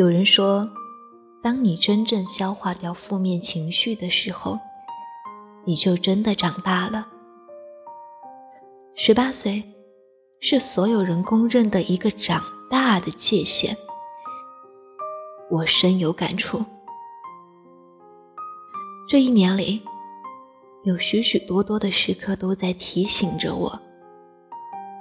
有人说，当你真正消化掉负面情绪的时候，你就真的长大了。十八岁是所有人公认的一个长大的界限，我深有感触。这一年里，有许许多多的时刻都在提醒着我：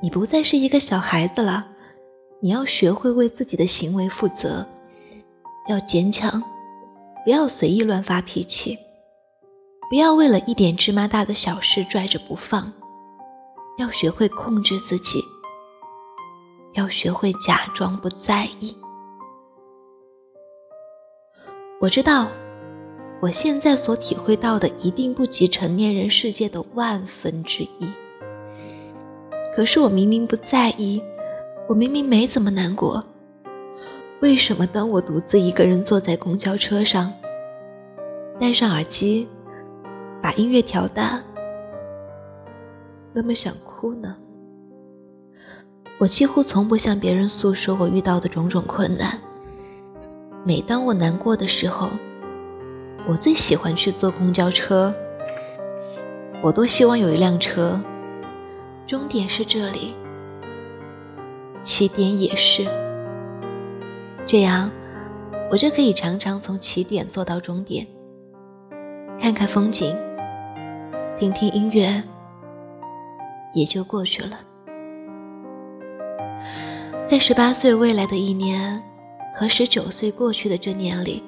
你不再是一个小孩子了，你要学会为自己的行为负责，要坚强，不要随意乱发脾气，不要为了一点芝麻大的小事拽着不放。要学会控制自己，要学会假装不在意。我知道，我现在所体会到的一定不及成年人世界的万分之一。可是我明明不在意，我明明没怎么难过，为什么当我独自一个人坐在公交车上，戴上耳机，把音乐调大？那么想哭呢？我几乎从不向别人诉说我遇到的种种困难。每当我难过的时候，我最喜欢去坐公交车。我多希望有一辆车，终点是这里，起点也是。这样，我就可以常常从起点坐到终点，看看风景，听听音乐。也就过去了。在十八岁未来的一年和十九岁过去的这年里，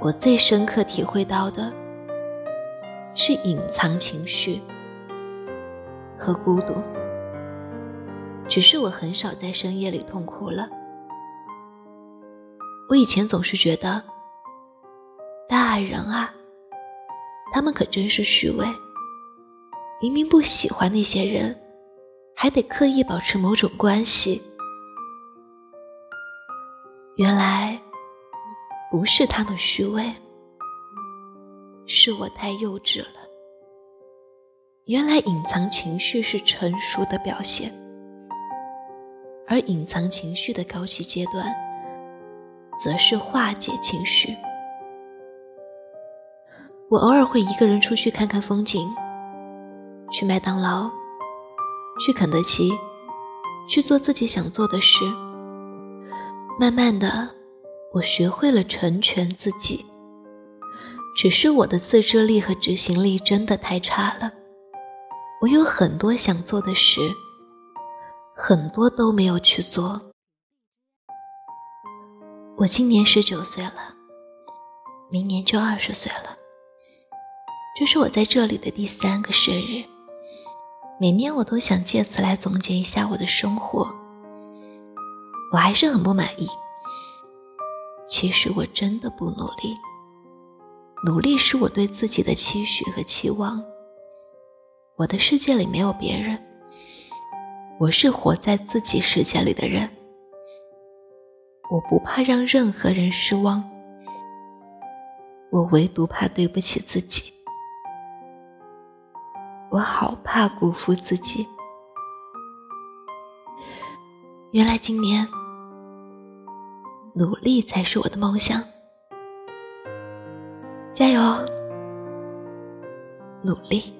我最深刻体会到的是隐藏情绪和孤独。只是我很少在深夜里痛哭了。我以前总是觉得，大人啊，他们可真是虚伪。明明不喜欢那些人，还得刻意保持某种关系。原来不是他们虚伪，是我太幼稚了。原来隐藏情绪是成熟的表现，而隐藏情绪的高级阶段，则是化解情绪。我偶尔会一个人出去看看风景。去麦当劳，去肯德基，去做自己想做的事。慢慢的，我学会了成全自己。只是我的自制力和执行力真的太差了。我有很多想做的事，很多都没有去做。我今年十九岁了，明年就二十岁了。这是我在这里的第三个生日。每年我都想借此来总结一下我的生活，我还是很不满意。其实我真的不努力，努力是我对自己的期许和期望。我的世界里没有别人，我是活在自己世界里的人。我不怕让任何人失望，我唯独怕对不起自己。我好怕辜负自己。原来今年努力才是我的梦想，加油，努力。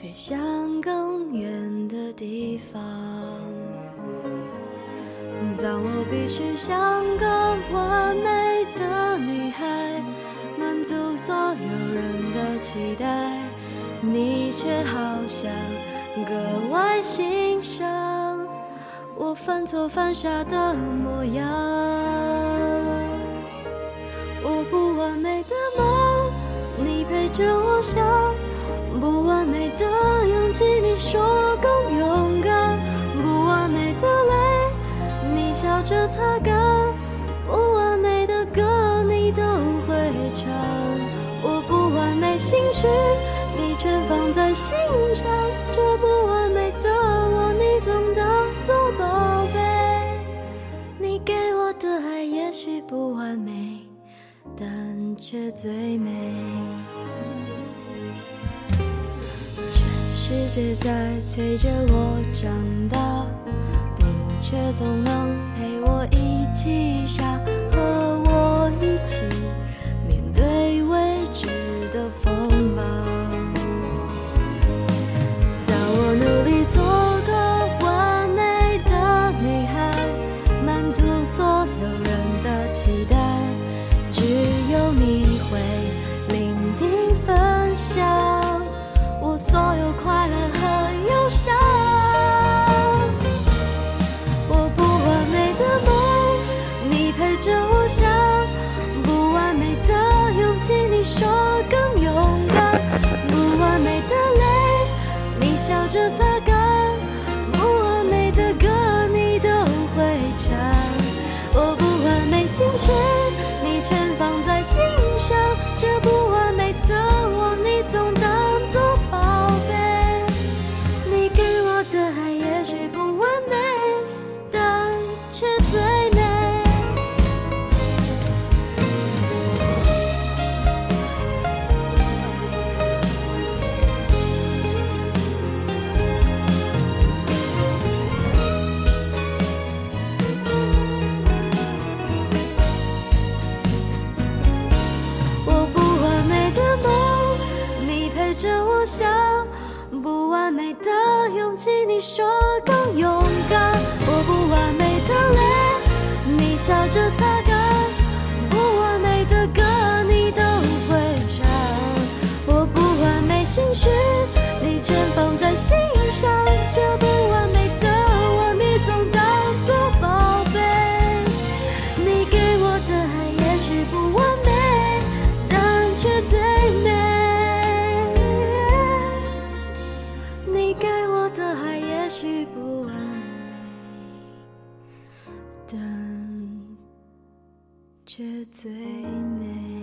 飞向更远的地方。当我必须像个完美的女孩，满足所有人的期待，你却好像格外欣赏我犯错犯傻的模样。我不完美的梦，你陪着我想；的勇气，你说更勇敢；不完美的泪，你笑着擦干；不完美的歌，你都会唱。我不完美心事。你全放在心上，这不完美的我，你总当作宝贝。你给我的爱也许不完美，但却最美。世界在催着我长大，你却总能陪我一起傻，你笑着擦干；不完美的歌，你都会唱。我不完美心事，你全放在心上。这不完美的我，你总当作宝贝。你给我的爱也许不完美，但却最美。你给我的爱。也许不完美，但却最美。